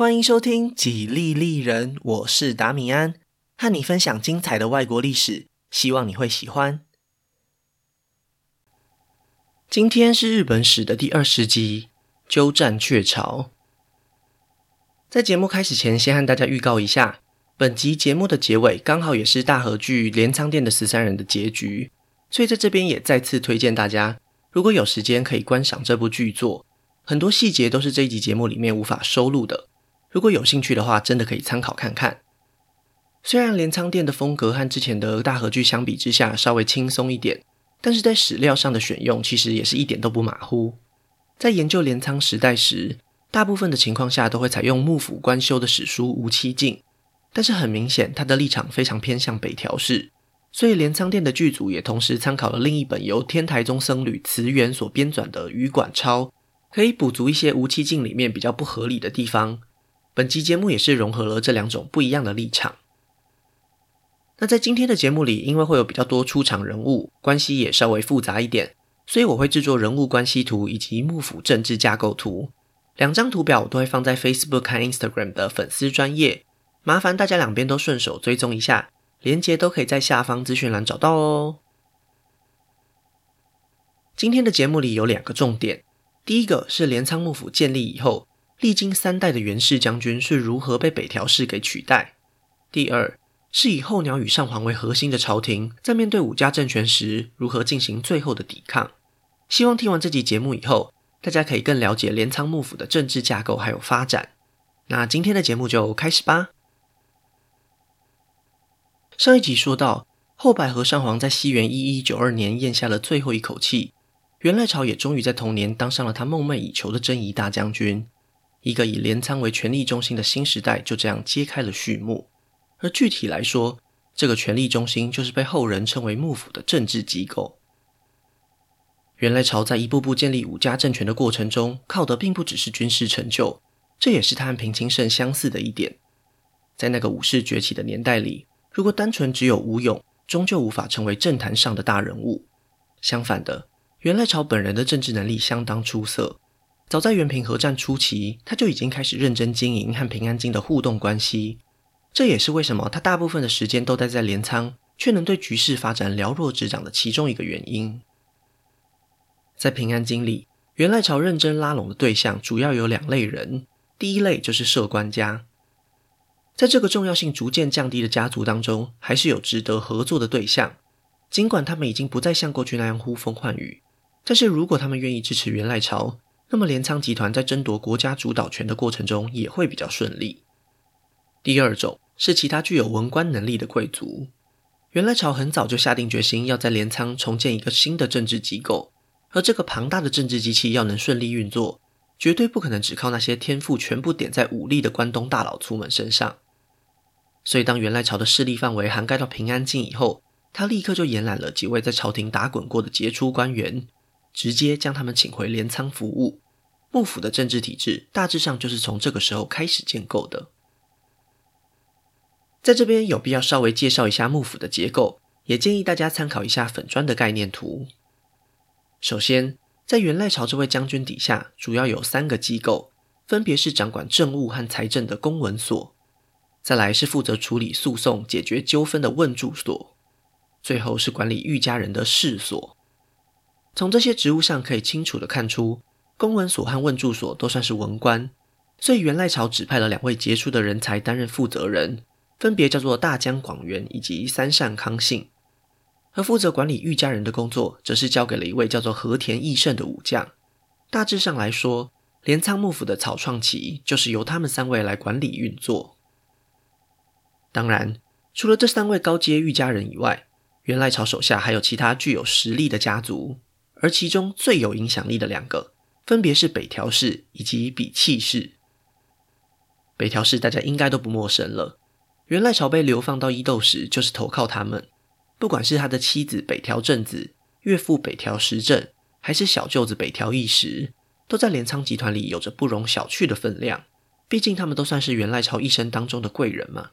欢迎收听《几利利人》，我是达米安，和你分享精彩的外国历史，希望你会喜欢。今天是日本史的第二十集，鸠占鹊巢。在节目开始前，先和大家预告一下，本集节目的结尾刚好也是大和剧《镰仓殿的十三人》的结局，所以在这边也再次推荐大家，如果有时间可以观赏这部剧作，很多细节都是这一集节目里面无法收录的。如果有兴趣的话，真的可以参考看看。虽然镰仓殿的风格和之前的大和剧相比之下稍微轻松一点，但是在史料上的选用其实也是一点都不马虎。在研究镰仓时代时，大部分的情况下都会采用幕府官修的史书《无期镜》，但是很明显他的立场非常偏向北条氏，所以镰仓殿的剧组也同时参考了另一本由天台宗僧侣慈源所编纂的《羽管抄》，可以补足一些《无期镜》里面比较不合理的地方。本期节目也是融合了这两种不一样的立场。那在今天的节目里，因为会有比较多出场人物，关系也稍微复杂一点，所以我会制作人物关系图以及幕府政治架构图。两张图表我都会放在 Facebook 和 Instagram 的粉丝专页，麻烦大家两边都顺手追踪一下，连接都可以在下方资讯栏找到哦。今天的节目里有两个重点，第一个是镰仓幕府建立以后，历经三代的源氏将军是如何被北条氏给取代？第二是以后鸟与上皇为核心的朝廷，在面对武家政权时，如何进行最后的抵抗？希望听完这集节目以后，大家可以更了解镰仓幕府的政治架构还有发展。那今天的节目就开始吧。上一集说到，后白河上皇在西元一一九二年咽下了最后一口气，源赖朝也终于在同年当上了他梦寐以求的征夷大将军。一个以镰仓为权力中心的新时代就这样揭开了序幕。而具体来说，这个权力中心就是被后人称为幕府的政治机构。源赖朝在一步步建立武家政权的过程中，靠的并不只是军事成就，这也是他和平清盛相似的一点。在那个武士崛起的年代里，如果单纯只有武勇，终究无法成为政坛上的大人物。相反的，源赖朝本人的政治能力相当出色。早在源平和战初期，他就已经开始认真经营和平安京的互动关系。这也是为什么他大部分的时间都待在镰仓，却能对局势发展了若指掌的其中一个原因。在平安京里，源赖朝认真拉拢的对象主要有两类人。第一类就是摄官家，在这个重要性逐渐降低的家族当中，还是有值得合作的对象。尽管他们已经不再像过去那样呼风唤雨，但是如果他们愿意支持源赖朝，那么，镰仓集团在争夺国家主导权的过程中也会比较顺利。第二种是其他具有文官能力的贵族。原来朝很早就下定决心要在镰仓重建一个新的政治机构，而这个庞大的政治机器要能顺利运作，绝对不可能只靠那些天赋全部点在武力的关东大老粗们身上。所以，当源赖朝的势力范围涵盖到平安京以后，他立刻就延揽了几位在朝廷打滚过的杰出官员。直接将他们请回镰仓服务，幕府的政治体制大致上就是从这个时候开始建构的。在这边有必要稍微介绍一下幕府的结构，也建议大家参考一下粉砖的概念图。首先，在元赖朝这位将军底下，主要有三个机构，分别是掌管政务和财政的公文所，再来是负责处理诉讼、解决纠纷的问住所，最后是管理御家人的事所。从这些职务上可以清楚地看出，公文所和问注所都算是文官，所以源赖朝指派了两位杰出的人才担任负责人，分别叫做大江广元以及三善康信。而负责管理御家人的工作，则是交给了一位叫做和田义胜的武将。大致上来说，镰仓幕府的草创期就是由他们三位来管理运作。当然，除了这三位高阶御家人以外，源赖朝手下还有其他具有实力的家族。而其中最有影响力的两个，分别是北条氏以及比企氏。北条氏大家应该都不陌生了，源赖朝被流放到伊豆时，就是投靠他们。不管是他的妻子北条政子、岳父北条时政，还是小舅子北条义时，都在镰仓集团里有着不容小觑的分量。毕竟他们都算是源赖朝一生当中的贵人嘛。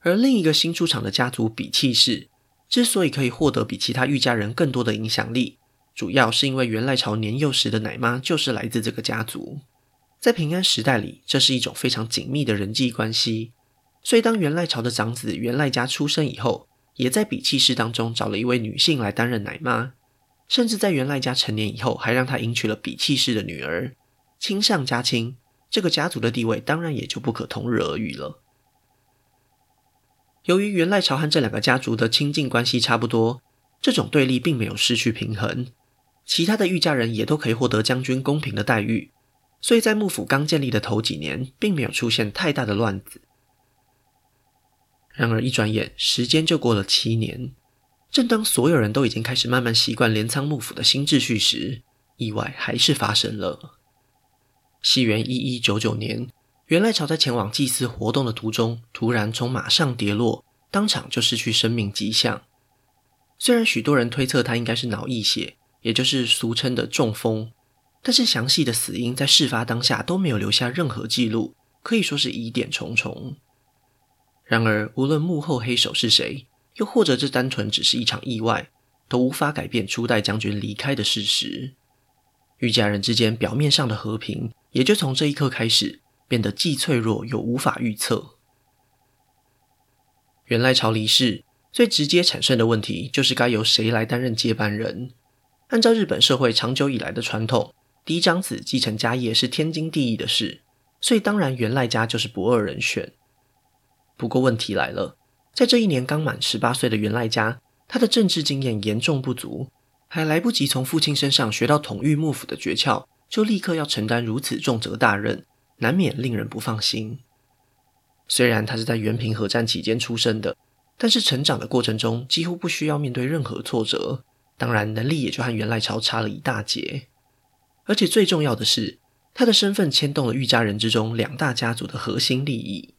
而另一个新出场的家族比企氏。之所以可以获得比其他御家人更多的影响力，主要是因为源赖朝年幼时的奶妈就是来自这个家族。在平安时代里，这是一种非常紧密的人际关系。所以，当源赖朝的长子源赖家出生以后，也在比契氏当中找了一位女性来担任奶妈，甚至在源赖家成年以后，还让他迎娶了比契氏的女儿。亲上加亲，这个家族的地位当然也就不可同日而语了。由于元赖朝和这两个家族的亲近关系差不多，这种对立并没有失去平衡，其他的御家人也都可以获得将军公平的待遇，所以在幕府刚建立的头几年，并没有出现太大的乱子。然而一转眼，时间就过了七年。正当所有人都已经开始慢慢习惯镰仓幕府的新秩序时，意外还是发生了。西元一一九九年，原来朝在前往祭祀活动的途中，突然从马上跌落，当场就失去生命迹象。虽然许多人推测他应该是脑溢血，也就是俗称的中风，但是详细的死因在事发当下都没有留下任何记录，可以说是疑点重重。然而，无论幕后黑手是谁，又或者这单纯只是一场意外，都无法改变初代将军离开的事实。御家人之间表面上的和平，也就从这一刻开始变得既脆弱又无法预测。原赖朝离世，最直接产生的问题就是该由谁来担任接班人。按照日本社会长久以来的传统，嫡长子继承家业是天经地义的事，所以当然源赖家就是不二人选。不过问题来了，在这一年刚满十八岁的源赖家，他的政治经验严重不足，还来不及从父亲身上学到统御幕府的诀窍，就立刻要承担如此重责大任，难免令人不放心。虽然他是在原平合战期间出生的，但是成长的过程中几乎不需要面对任何挫折，当然能力也就和源赖朝差了一大截。而且最重要的是，他的身份牵动了御家人之中两大家族的核心利益。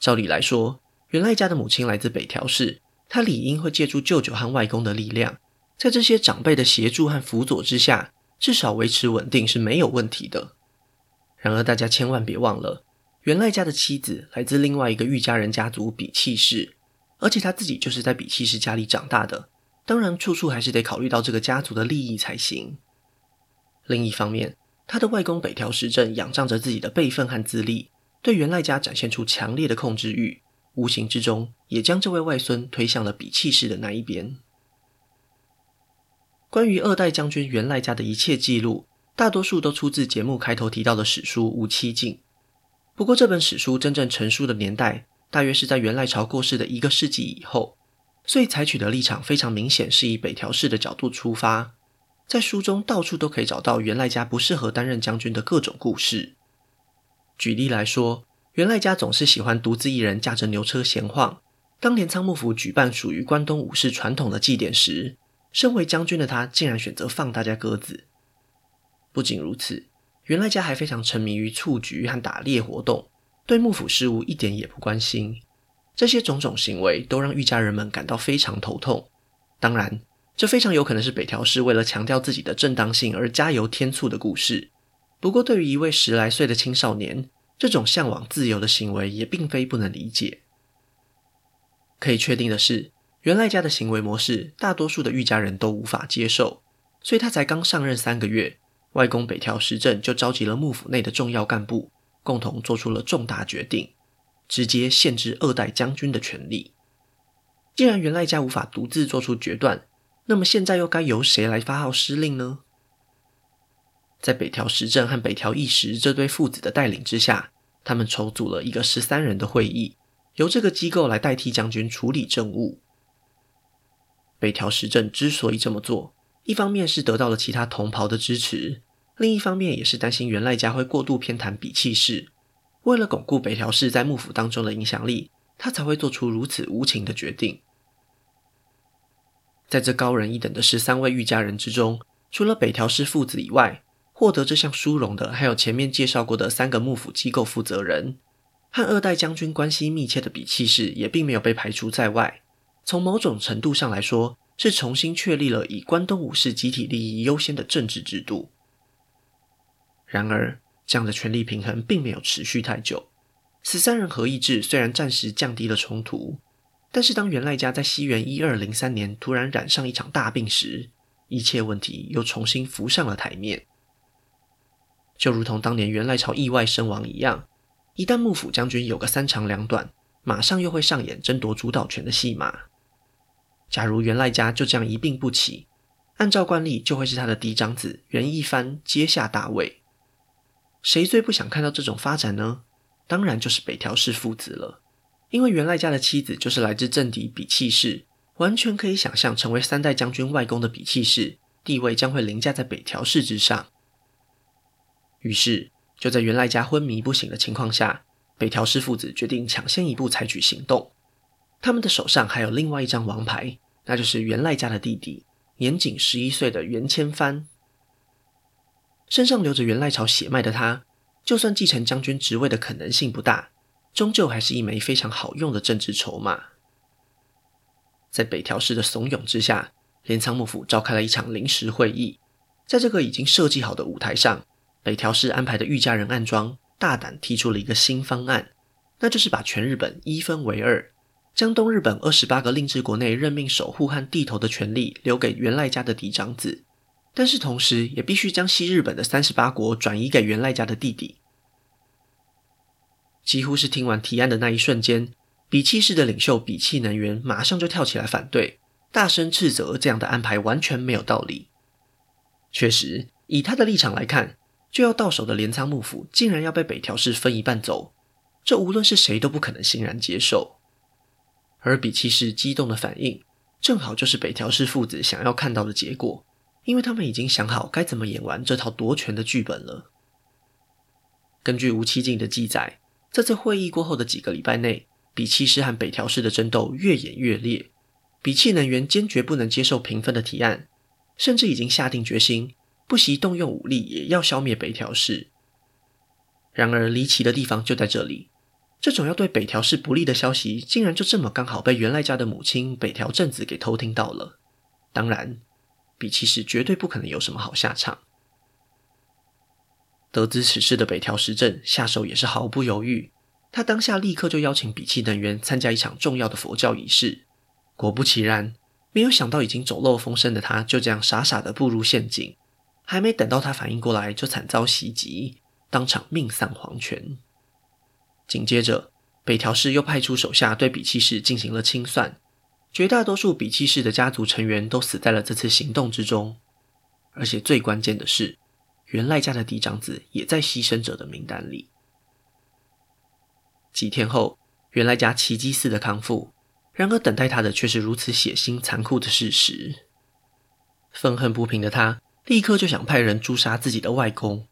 照理来说，源赖家的母亲来自北条氏，她理应会借助舅舅和外公的力量，在这些长辈的协助和辅佐之下，至少维持稳定是没有问题的。然而，大家千万别忘了，源赖家的妻子来自另外一个御家人家族比气氏，而且他自己就是在比气氏家里长大的，当然处处还是得考虑到这个家族的利益才行。另一方面，他的外公北条时政仰仗着自己的辈分和资历。对源赖家展现出强烈的控制欲，无形之中也将这位外孙推向了比气氏的那一边。关于二代将军源赖家的一切记录，大多数都出自节目开头提到的史书《无期镜》。不过，这本史书真正成书的年代，大约是在元赖朝过世的一个世纪以后，所以采取的立场非常明显，是以北条氏的角度出发。在书中到处都可以找到元赖家不适合担任将军的各种故事。举例来说，元赖家总是喜欢独自一人驾着牛车闲晃。当镰仓幕府举办属于关东武士传统的祭典时，身为将军的他竟然选择放大家鸽子。不仅如此，源赖家还非常沉迷于蹴鞠和打猎活动，对幕府事务一点也不关心。这些种种行为都让御家人们感到非常头痛。当然，这非常有可能是北条氏为了强调自己的正当性而加油添醋的故事。不过，对于一位十来岁的青少年，这种向往自由的行为也并非不能理解。可以确定的是，源赖家的行为模式，大多数的御家人都无法接受，所以他才刚上任三个月，外公北条时政就召集了幕府内的重要干部，共同做出了重大决定，直接限制二代将军的权利。既然源赖家无法独自做出决断，那么现在又该由谁来发号施令呢？在北条时政和北条义时这对父子的带领之下，他们筹组了一个十三人的会议，由这个机构来代替将军处理政务。北条时政之所以这么做，一方面是得到了其他同袍的支持，另一方面也是担心源赖家会过度偏袒比气氏。为了巩固北条氏在幕府当中的影响力，他才会做出如此无情的决定。在这高人一等的十三位御家人之中，除了北条氏父子以外，获得这项殊荣的，还有前面介绍过的三个幕府机构负责人，和二代将军关系密切的比气氏也并没有被排除在外。从某种程度上来说，是重新确立了以关东武士集体利益优先的政治制度。然而，这样的权力平衡并没有持续太久。十三人合议制虽然暂时降低了冲突，但是当源赖家在西元一二零三年突然染上一场大病时，一切问题又重新浮上了台面。就如同当年源赖朝意外身亡一样，一旦幕府将军有个三长两短，马上又会上演争夺主导权的戏码。假如源赖家就这样一病不起，按照惯例就会是他的嫡长子源义藩接下大位。谁最不想看到这种发展呢？当然就是北条氏父子了，因为源赖家的妻子就是来自政敌比企氏，完全可以想象成为三代将军外公的比企氏，地位将会凌驾在北条氏之上。于是，就在源赖家昏迷不醒的情况下，北条氏父子决定抢先一步采取行动。他们的手上还有另外一张王牌，那就是源赖家的弟弟，年仅十一岁的源千帆。身上流着源赖朝血脉的他，就算继承将军职位的可能性不大，终究还是一枚非常好用的政治筹码。在北条氏的怂恿之下，镰仓幕府召开了一场临时会议，在这个已经设计好的舞台上。北条氏安排的御家人暗庄大胆提出了一个新方案，那就是把全日本一分为二，将东日本二十八个令制国内任命守护和地头的权利留给源赖家的嫡长子，但是同时也必须将西日本的三十八国转移给源赖家的弟弟。几乎是听完提案的那一瞬间，比气氏的领袖比气能源马上就跳起来反对，大声斥责这样的安排完全没有道理。确实，以他的立场来看。就要到手的镰仓幕府竟然要被北条氏分一半走，这无论是谁都不可能欣然接受。而比企氏激动的反应，正好就是北条氏父子想要看到的结果，因为他们已经想好该怎么演完这套夺权的剧本了。根据吴七静的记载，这次会议过后的几个礼拜内，比奇氏和北条氏的争斗越演越烈，比企能源坚决不能接受平分的提案，甚至已经下定决心。不惜动用武力也要消灭北条氏。然而离奇的地方就在这里，这种要对北条氏不利的消息，竟然就这么刚好被原赖家的母亲北条正子给偷听到了。当然，比企氏绝对不可能有什么好下场。得知此事的北条时政下手也是毫不犹豫，他当下立刻就邀请比企能源参加一场重要的佛教仪式。果不其然，没有想到已经走漏风声的他，就这样傻傻的步入陷阱。还没等到他反应过来，就惨遭袭击，当场命丧黄泉。紧接着，北条氏又派出手下对比企氏进行了清算，绝大多数比企氏的家族成员都死在了这次行动之中。而且最关键的是，源赖家的嫡长子也在牺牲者的名单里。几天后，源赖家奇迹似的康复，然而等待他的却是如此血腥残酷的事实。愤恨不平的他。立刻就想派人诛杀自己的外公，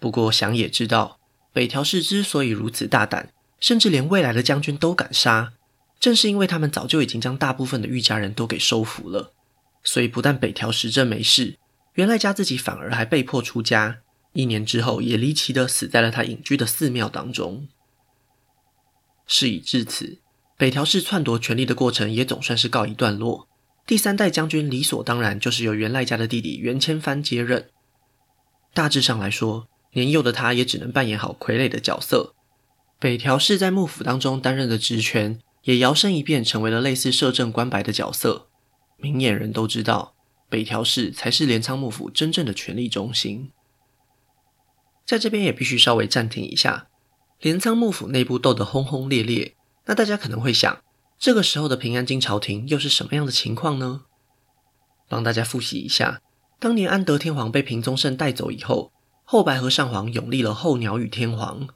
不过想也知道，北条氏之所以如此大胆，甚至连未来的将军都敢杀，正是因为他们早就已经将大部分的御家人都给收服了。所以不但北条时政没事，源赖家自己反而还被迫出家，一年之后也离奇的死在了他隐居的寺庙当中。事已至此，北条氏篡夺权力的过程也总算是告一段落。第三代将军理所当然就是由源赖家的弟弟源千帆接任。大致上来说，年幼的他也只能扮演好傀儡的角色。北条氏在幕府当中担任的职权，也摇身一变成为了类似摄政官白的角色。明眼人都知道，北条氏才是镰仓幕府真正的权力中心。在这边也必须稍微暂停一下，镰仓幕府内部斗得轰轰烈烈，那大家可能会想。这个时候的平安京朝廷又是什么样的情况呢？帮大家复习一下，当年安德天皇被平宗盛带走以后，后白河上皇拥立了后鸟羽天皇。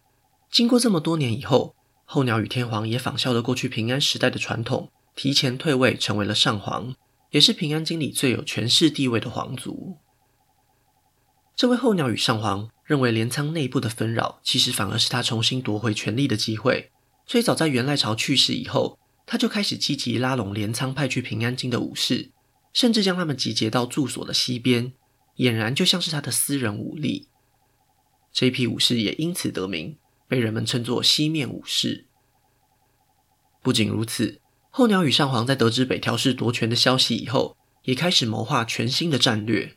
经过这么多年以后，后鸟羽天皇也仿效了过去平安时代的传统，提前退位成为了上皇，也是平安京里最有权势地位的皇族。这位后鸟羽上皇认为镰仓内部的纷扰，其实反而是他重新夺回权力的机会，所以早在源赖朝去世以后。他就开始积极拉拢镰仓派去平安京的武士，甚至将他们集结到住所的西边，俨然就像是他的私人武力。这批武士也因此得名，被人们称作西面武士。不仅如此，后鸟羽上皇在得知北条氏夺权的消息以后，也开始谋划全新的战略。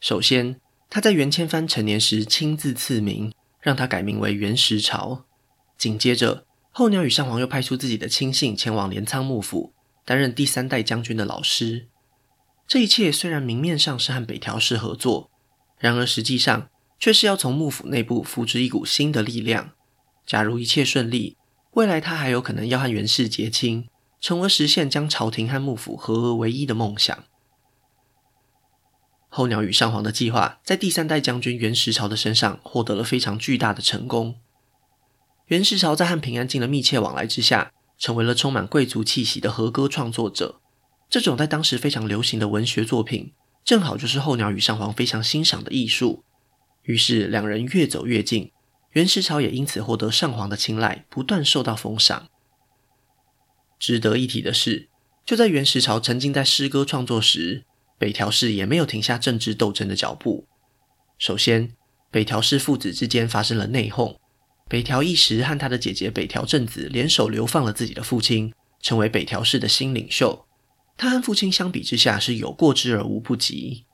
首先，他在源千帆成年时亲自赐名，让他改名为源实朝。紧接着，后鸟羽上皇又派出自己的亲信前往镰仓幕府，担任第三代将军的老师。这一切虽然明面上是和北条氏合作，然而实际上却是要从幕府内部扶植一股新的力量。假如一切顺利，未来他还有可能要和源氏结亲，从而实现将朝廷和幕府合而为一的梦想。候鸟羽上皇的计划在第三代将军源实朝的身上获得了非常巨大的成功。源实朝在和平安京的密切往来之下，成为了充满贵族气息的和歌创作者。这种在当时非常流行的文学作品，正好就是候鸟羽上皇非常欣赏的艺术。于是两人越走越近，袁世朝也因此获得上皇的青睐，不断受到封赏。值得一提的是，就在袁世朝沉浸在诗歌创作时，北条氏也没有停下政治斗争的脚步。首先，北条氏父子之间发生了内讧，北条义时和他的姐姐北条政子联手流放了自己的父亲，成为北条氏的新领袖。他和父亲相比之下是有过之而无不及。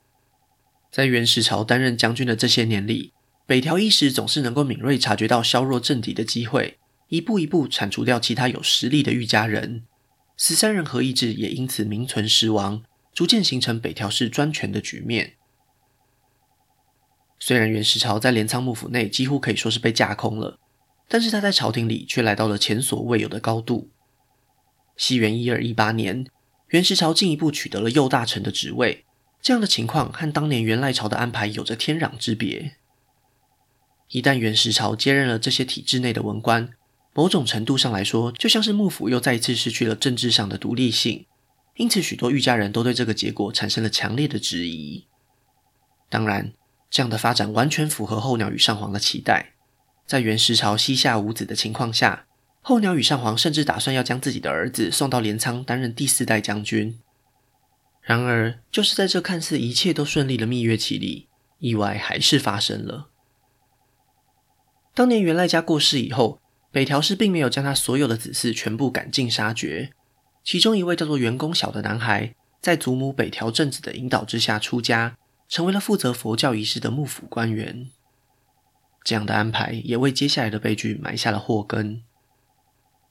在源实朝担任将军的这些年里，北条义时总是能够敏锐察觉到削弱政敌的机会，一步一步铲除掉其他有实力的御家人。十三人合议制也因此名存实亡。逐渐形成北条氏专权的局面。虽然源实朝在镰仓幕府内几乎可以说是被架空了，但是他在朝廷里却来到了前所未有的高度。西元一二一八年，源实朝进一步取得了右大臣的职位，这样的情况和当年元赖朝的安排有着天壤之别。一旦元实朝接任了这些体制内的文官，某种程度上来说，就像是幕府又再一次失去了政治上的独立性。因此，许多御家人都对这个结果产生了强烈的质疑。当然，这样的发展完全符合候鸟羽上皇的期待。在元实朝膝下无子的情况下，候鸟羽上皇甚至打算要将自己的儿子送到镰仓担任第四代将军。然而，就是在这看似一切都顺利的蜜月期里，意外还是发生了。当年源赖家过世以后，北条氏并没有将他所有的子嗣全部赶尽杀绝。其中一位叫做源公晓的男孩，在祖母北条政子的引导之下出家，成为了负责佛教仪式的幕府官员。这样的安排也为接下来的悲剧埋下了祸根。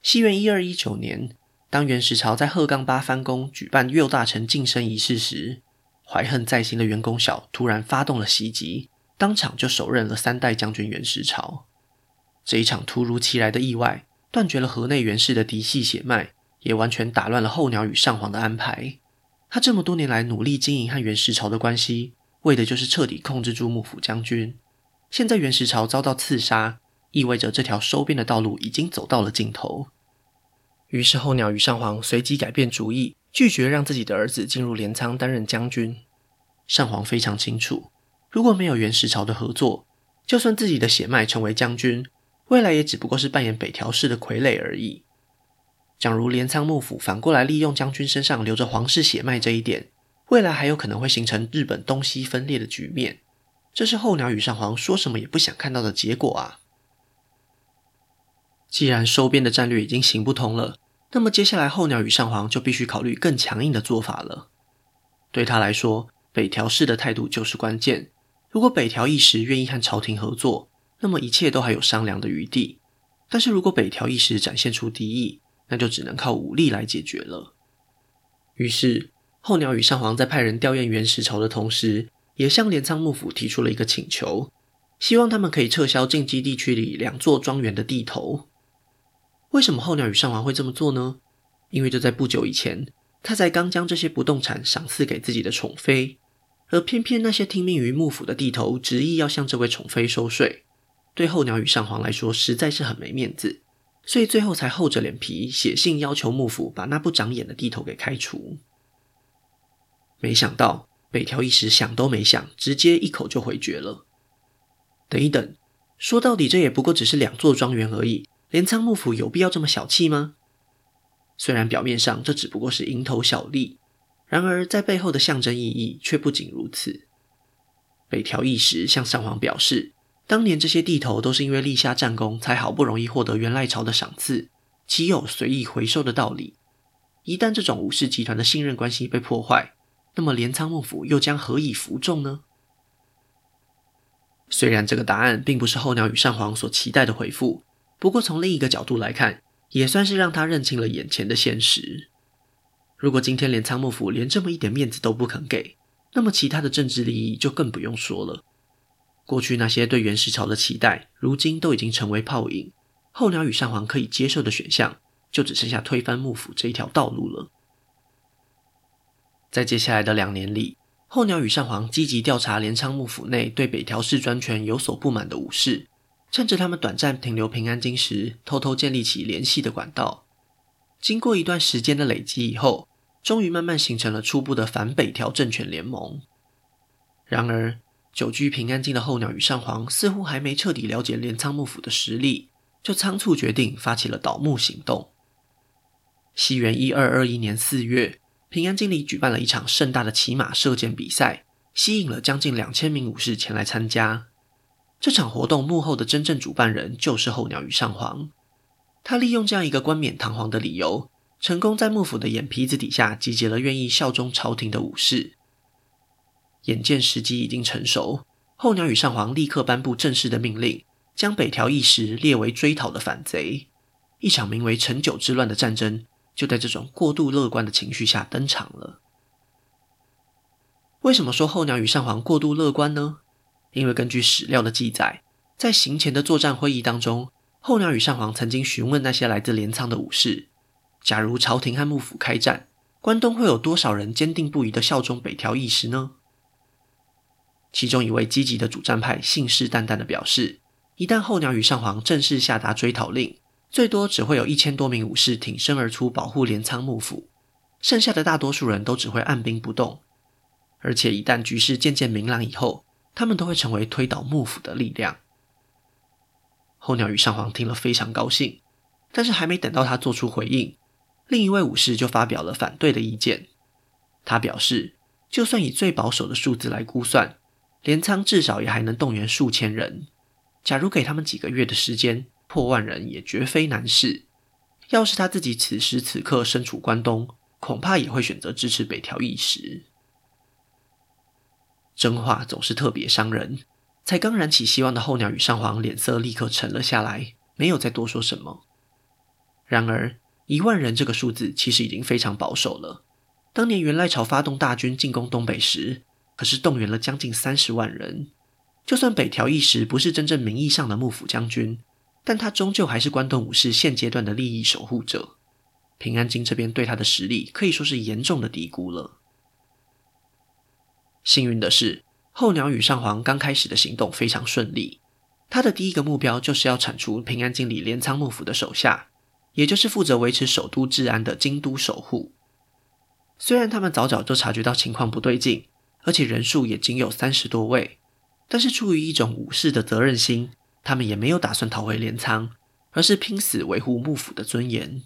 西元一二一九年，当源实朝在鹤冈八幡宫举办右大臣晋升仪式时，怀恨在心的源公晓突然发动了袭击，当场就手刃了三代将军源实朝。这一场突如其来的意外，断绝了河内源氏的嫡系血脉。也完全打乱了候鸟与上皇的安排。他这么多年来努力经营和源实朝的关系，为的就是彻底控制住幕府将军。现在源实朝遭到刺杀，意味着这条收编的道路已经走到了尽头。于是候鸟羽上皇随即改变主意，拒绝让自己的儿子进入镰仓担任将军。上皇非常清楚，如果没有源实朝的合作，就算自己的血脉成为将军，未来也只不过是扮演北条氏的傀儡而已。假如镰仓幕府反过来利用将军身上流着皇室血脉这一点，未来还有可能会形成日本东西分裂的局面。这是候鸟羽上皇说什么也不想看到的结果啊！既然收编的战略已经行不通了，那么接下来候鸟羽上皇就必须考虑更强硬的做法了。对他来说，北条氏的态度就是关键。如果北条义时愿意和朝廷合作，那么一切都还有商量的余地。但是如果北条义时展现出敌意，那就只能靠武力来解决了。于是，候鸟羽上皇在派人吊唁元石朝的同时，也向镰仓幕府提出了一个请求，希望他们可以撤销近畿地区里两座庄园的地头。为什么候鸟羽上皇会这么做呢？因为就在不久以前，他才刚将这些不动产赏赐给自己的宠妃，而偏偏那些听命于幕府的地头执意要向这位宠妃收税，对候鸟羽上皇来说实在是很没面子。所以最后才厚着脸皮写信要求幕府把那不长眼的地头给开除。没想到北条一时想都没想，直接一口就回绝了。等一等，说到底这也不过只是两座庄园而已，镰仓幕府有必要这么小气吗？虽然表面上这只不过是蝇头小利，然而在背后的象征意义却不仅如此。北条义时向上皇表示。当年这些地头都是因为立下战功，才好不容易获得源赖朝的赏赐，岂有随意回收的道理？一旦这种武士集团的信任关系被破坏，那么镰仓幕府又将何以服众呢？虽然这个答案并不是候鸟与上皇所期待的回复，不过从另一个角度来看，也算是让他认清了眼前的现实。如果今天镰仓幕府连这么一点面子都不肯给，那么其他的政治利益就更不用说了。过去那些对袁石桥的期待，如今都已经成为泡影。候鸟羽上皇可以接受的选项，就只剩下推翻幕府这一条道路了。在接下来的两年里，候鸟羽上皇积极调查镰仓幕府内对北条氏专权有所不满的武士，趁着他们短暂停留平安京时，偷偷建立起联系的管道。经过一段时间的累积以后，终于慢慢形成了初步的反北条政权联盟。然而，久居平安京的候鸟羽上皇似乎还没彻底了解镰仓幕府的实力，就仓促决定发起了倒幕行动。西元一二二一年四月。平安京里举办了一场盛大的骑马射箭比赛，吸引了将近两千名武士前来参加。这场活动幕后的真正主办人就是候鸟羽上皇。他利用这样一个冠冕堂皇的理由，成功在幕府的眼皮子底下集结了愿意效忠朝廷的武士。眼见时机已经成熟，候鸟羽上皇立刻颁布正式的命令，将北条义时列为追讨的反贼。一场名为承久之乱的战争。就在这种过度乐观的情绪下登场了。为什么说候鸟羽上皇过度乐观呢？因为根据史料的记载，在行前的作战会议当中，候鸟羽上皇曾经询问那些来自镰仓的武士：假如朝廷和幕府开战，关东会有多少人坚定不移地效忠北条义时呢？其中一位积极的主战派信誓旦旦地表示：一旦候鸟羽上皇正式下达追讨令，最多只会有一千多名武士挺身而出保护镰仓幕府，剩下的大多数人都只会按兵不动。而且一旦局势渐渐明朗以后，他们都会成为推倒幕府的力量。候鸟羽上皇听了非常高兴，但是还没等到他做出回应，另一位武士就发表了反对的意见。他表示，就算以最保守的数字来估算，镰仓至少也还能动员数千人。假如给他们几个月的时间，破万人也绝非难事。要是他自己此时此刻身处关东，恐怕也会选择支持北条义时。真话总是特别伤人。才刚燃起希望的候鸟羽上皇脸色立刻沉了下来，没有再多说什么。然而，一万人这个数字其实已经非常保守了。当年源赖朝发动大军进攻东北时，可是动员了将近三十万人。就算北条义时不是真正名义上的幕府将军。但他终究还是关东武士现阶段的利益守护者，平安京这边对他的实力可以说是严重的低估了。幸运的是，候鸟羽上皇刚开始的行动非常顺利，他的第一个目标就是要铲除平安京里镰仓幕府的手下，也就是负责维持首都治安的京都守护。虽然他们早早就察觉到情况不对劲，而且人数也仅有三十多位，但是出于一种武士的责任心。他们也没有打算逃回镰仓，而是拼死维护幕府的尊严。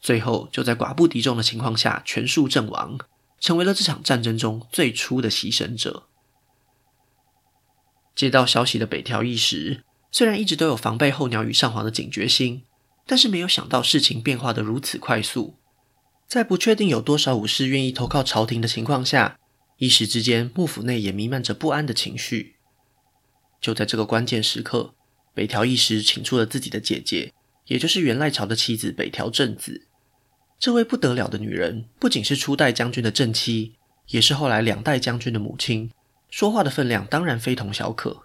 最后，就在寡不敌众的情况下全数阵亡，成为了这场战争中最初的牺牲者。接到消息的北条义时，虽然一直都有防备候鸟羽上皇的警觉心，但是没有想到事情变化得如此快速。在不确定有多少武士愿意投靠朝廷的情况下，一时之间幕府内也弥漫着不安的情绪。就在这个关键时刻，北条义时请出了自己的姐姐，也就是源赖朝的妻子北条政子。这位不得了的女人，不仅是初代将军的正妻，也是后来两代将军的母亲，说话的分量当然非同小可。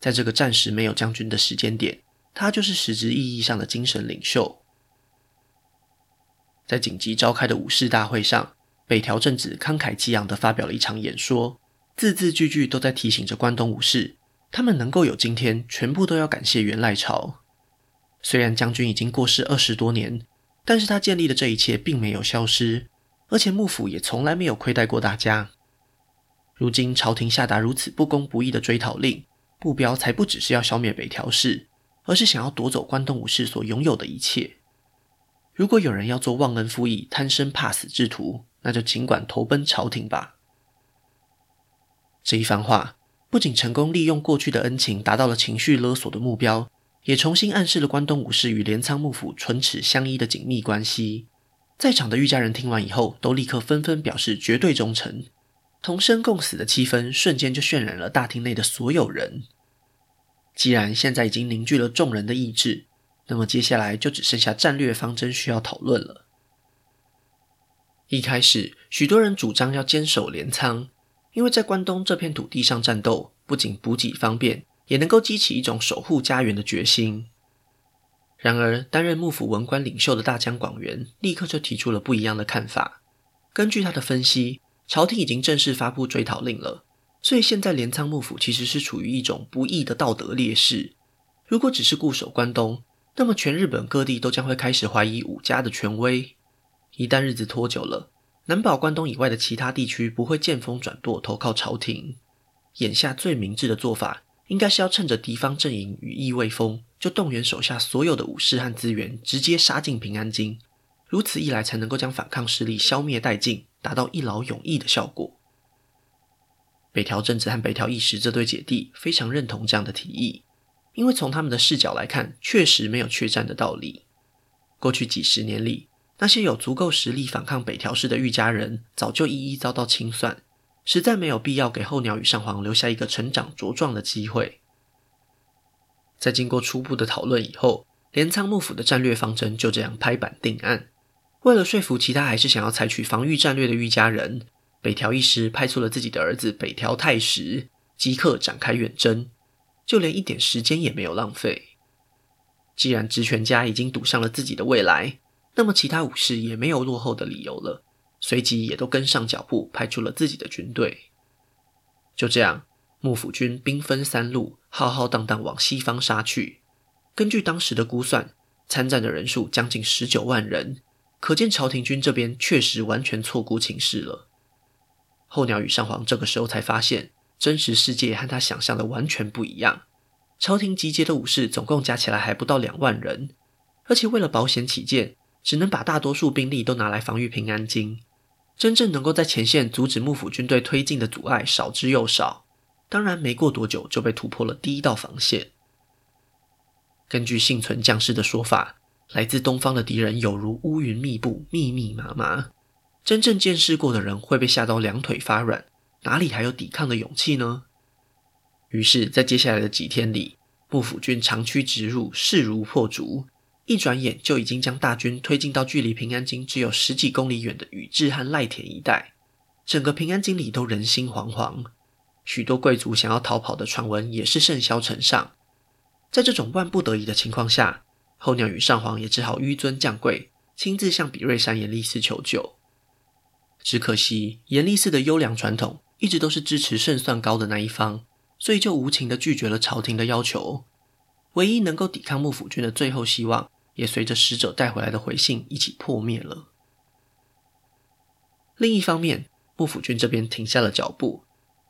在这个暂时没有将军的时间点，她就是实质意义上的精神领袖。在紧急召开的武士大会上，北条政子慷慨激昂地发表了一场演说，字字句句都在提醒着关东武士。他们能够有今天，全部都要感谢源赖朝。虽然将军已经过世二十多年，但是他建立的这一切并没有消失，而且幕府也从来没有亏待过大家。如今朝廷下达如此不公不义的追讨令，目标才不只是要消灭北条氏，而是想要夺走关东武士所拥有的一切。如果有人要做忘恩负义、贪生怕死之徒，那就尽管投奔朝廷吧。这一番话。不仅成功利用过去的恩情达到了情绪勒索的目标，也重新暗示了关东武士与镰仓幕府唇齿相依的紧密关系。在场的御家人听完以后，都立刻纷纷表示绝对忠诚，同生共死的气氛瞬间就渲染了大厅内的所有人。既然现在已经凝聚了众人的意志，那么接下来就只剩下战略方针需要讨论了。一开始，许多人主张要坚守镰仓。因为在关东这片土地上战斗，不仅补给方便，也能够激起一种守护家园的决心。然而，担任幕府文官领袖的大江广元立刻就提出了不一样的看法。根据他的分析，朝廷已经正式发布追讨令了，所以现在镰仓幕府其实是处于一种不义的道德劣势。如果只是固守关东，那么全日本各地都将会开始怀疑武家的权威。一旦日子拖久了，难保关东以外的其他地区不会见风转舵，投靠朝廷。眼下最明智的做法，应该是要趁着敌方阵营羽翼未丰，就动员手下所有的武士和资源，直接杀进平安京。如此一来，才能够将反抗势力消灭殆尽，达到一劳永逸的效果。北条政子和北条义时这对姐弟非常认同这样的提议。因为从他们的视角来看，确实没有缺战的道理。过去几十年里，那些有足够实力反抗北条氏的御家人，早就一一遭到清算，实在没有必要给候鸟羽上皇留下一个成长茁壮的机会。在经过初步的讨论以后，镰仓幕府的战略方针就这样拍板定案。为了说服其他还是想要采取防御战略的御家人，北条义时派出了自己的儿子北条泰时，即刻展开远征。就连一点时间也没有浪费。既然职权家已经赌上了自己的未来，那么其他武士也没有落后的理由了，随即也都跟上脚步，派出了自己的军队。就这样，幕府军兵分三路，浩浩荡荡往西方杀去。根据当时的估算，参战的人数将近十九万人，可见朝廷军这边确实完全错估情势了。候鸟羽上皇这个时候才发现。真实世界和他想象的完全不一样。朝廷集结的武士总共加起来还不到两万人，而且为了保险起见，只能把大多数兵力都拿来防御平安京。真正能够在前线阻止幕府军队推进的阻碍少之又少。当然，没过多久就被突破了第一道防线。根据幸存将士的说法，来自东方的敌人有如乌云密布，密密麻麻。真正见识过的人会被吓到两腿发软。哪里还有抵抗的勇气呢？于是，在接下来的几天里，幕府军长驱直入，势如破竹，一转眼就已经将大军推进到距离平安京只有十几公里远的宇治和濑田一带。整个平安京里都人心惶惶，许多贵族想要逃跑的传闻也是甚嚣尘上。在这种万不得已的情况下，后鸟羽上皇也只好纡尊降贵，亲自向比叡山延历寺求救。只可惜，延历寺的优良传统。一直都是支持胜算高的那一方，所以就无情地拒绝了朝廷的要求。唯一能够抵抗幕府军的最后希望，也随着使者带回来的回信一起破灭了。另一方面，幕府军这边停下了脚步，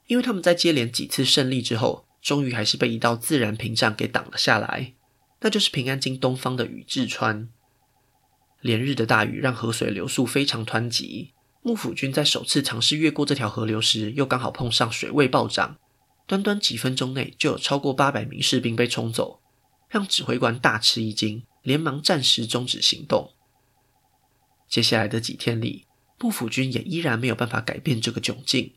因为他们在接连几次胜利之后，终于还是被一道自然屏障给挡了下来，那就是平安京东方的宇治川。连日的大雨让河水流速非常湍急。幕府军在首次尝试越过这条河流时，又刚好碰上水位暴涨，短短几分钟内就有超过八百名士兵被冲走，让指挥官大吃一惊，连忙暂时终止行动。接下来的几天里，幕府军也依然没有办法改变这个窘境，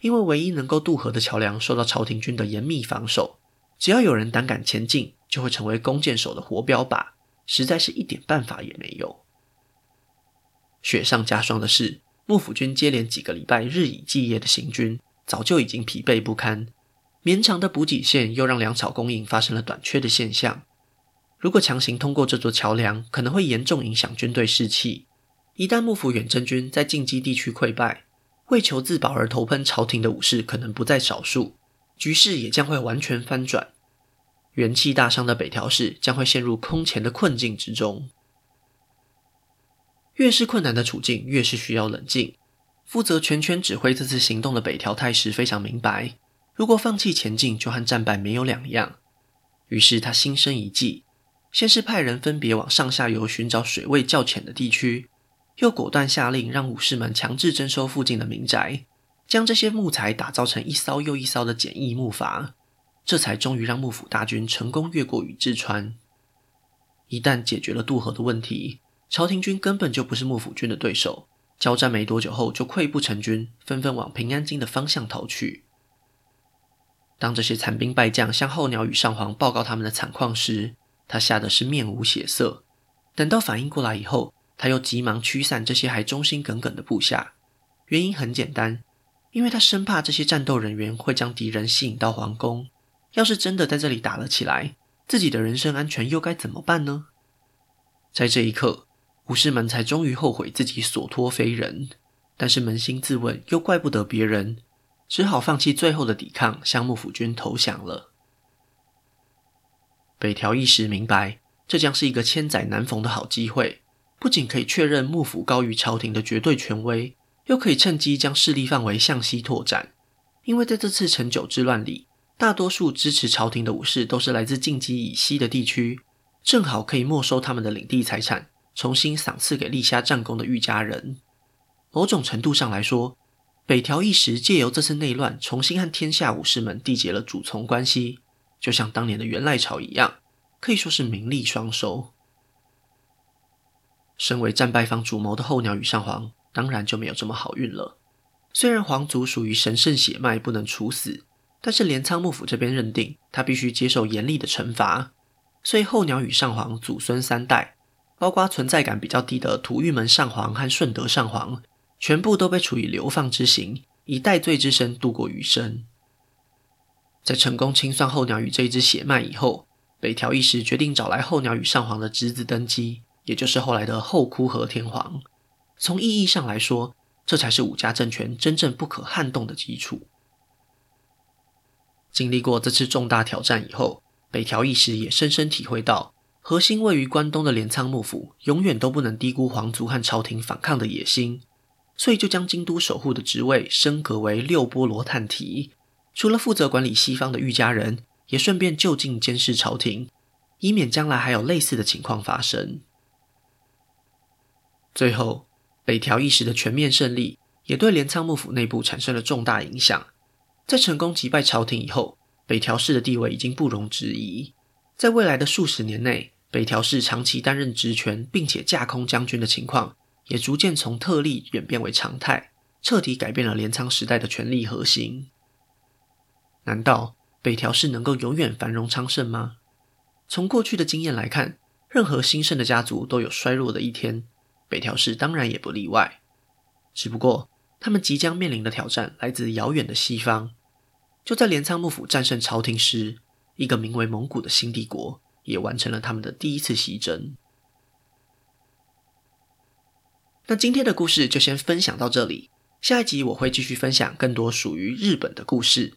因为唯一能够渡河的桥梁受到朝廷军的严密防守，只要有人胆敢前进，就会成为弓箭手的活标靶，实在是一点办法也没有。雪上加霜的是，幕府军接连几个礼拜日以继夜的行军，早就已经疲惫不堪。绵长的补给线又让粮草供应发生了短缺的现象。如果强行通过这座桥梁，可能会严重影响军队士气。一旦幕府远征军在近畿地区溃败，为求自保而投奔朝廷的武士可能不在少数，局势也将会完全翻转。元气大伤的北条氏将会陷入空前的困境之中。越是困难的处境，越是需要冷静。负责全权指挥这次行动的北条泰时非常明白，如果放弃前进，就和战败没有两样。于是他心生一计，先是派人分别往上下游寻找水位较浅的地区，又果断下令让武士们强制征收附近的民宅，将这些木材打造成一艘又一艘的简易木筏，这才终于让幕府大军成功越过宇治川。一旦解决了渡河的问题，朝廷军根本就不是幕府军的对手，交战没多久后就溃不成军，纷纷往平安京的方向逃去。当这些残兵败将向后鸟羽上皇报告他们的惨况时，他吓得是面无血色。等到反应过来以后，他又急忙驱散这些还忠心耿耿的部下。原因很简单，因为他生怕这些战斗人员会将敌人吸引到皇宫。要是真的在这里打了起来，自己的人身安全又该怎么办呢？在这一刻，武士们才终于后悔自己所托非人，但是扪心自问，又怪不得别人，只好放弃最后的抵抗，向幕府军投降了。北条一时明白，这将是一个千载难逢的好机会，不仅可以确认幕府高于朝廷的绝对权威，又可以趁机将势力范围向西拓展。因为在这次承久之乱里，大多数支持朝廷的武士都是来自近畿以西的地区，正好可以没收他们的领地财产，重新赏赐给立下战功的御家人。某种程度上来说，北条一时借由这次内乱，重新和天下武士们缔结了主从关系，就像当年的元赖朝一样，可以说是名利双收。身为战败方主谋的后鸟羽上皇，当然就没有这么好运了。虽然皇族属于神圣血脉，不能处死。但是镰仓幕府这边认定他必须接受严厉的惩罚，所以后鸟羽上皇祖孙三代，包括存在感比较低的土御门上皇和顺德上皇，全部都被处以流放之刑，以戴罪之身度过余生。在成功清算后鸟羽这一支血脉以后，北条义时决定找来后鸟羽上皇的侄子登基，也就是后来的后枯河天皇。从意义上来说，这才是武家政权真正不可撼动的基础。经历过这次重大挑战以后，北条义时也深深体会到，核心位于关东的镰仓幕府永远都不能低估皇族和朝廷反抗的野心，所以就将京都守护的职位升格为六波罗探提，除了负责管理西方的御家人，也顺便就近监视朝廷，以免将来还有类似的情况发生。最后，北条义时的全面胜利，也对镰仓幕府内部产生了重大影响。在成功击败朝廷以后，北条氏的地位已经不容置疑。在未来的数十年内，北条氏长期担任职权并且架空将军的情况，也逐渐从特例演变为常态，彻底改变了镰仓时代的权力核心。难道北条氏能够永远繁荣昌盛吗？从过去的经验来看，任何兴盛的家族都有衰落的一天，北条氏当然也不例外。只不过，他们即将面临的挑战来自遥远的西方。就在镰仓幕府战胜朝廷时，一个名为蒙古的新帝国也完成了他们的第一次西征。那今天的故事就先分享到这里，下一集我会继续分享更多属于日本的故事。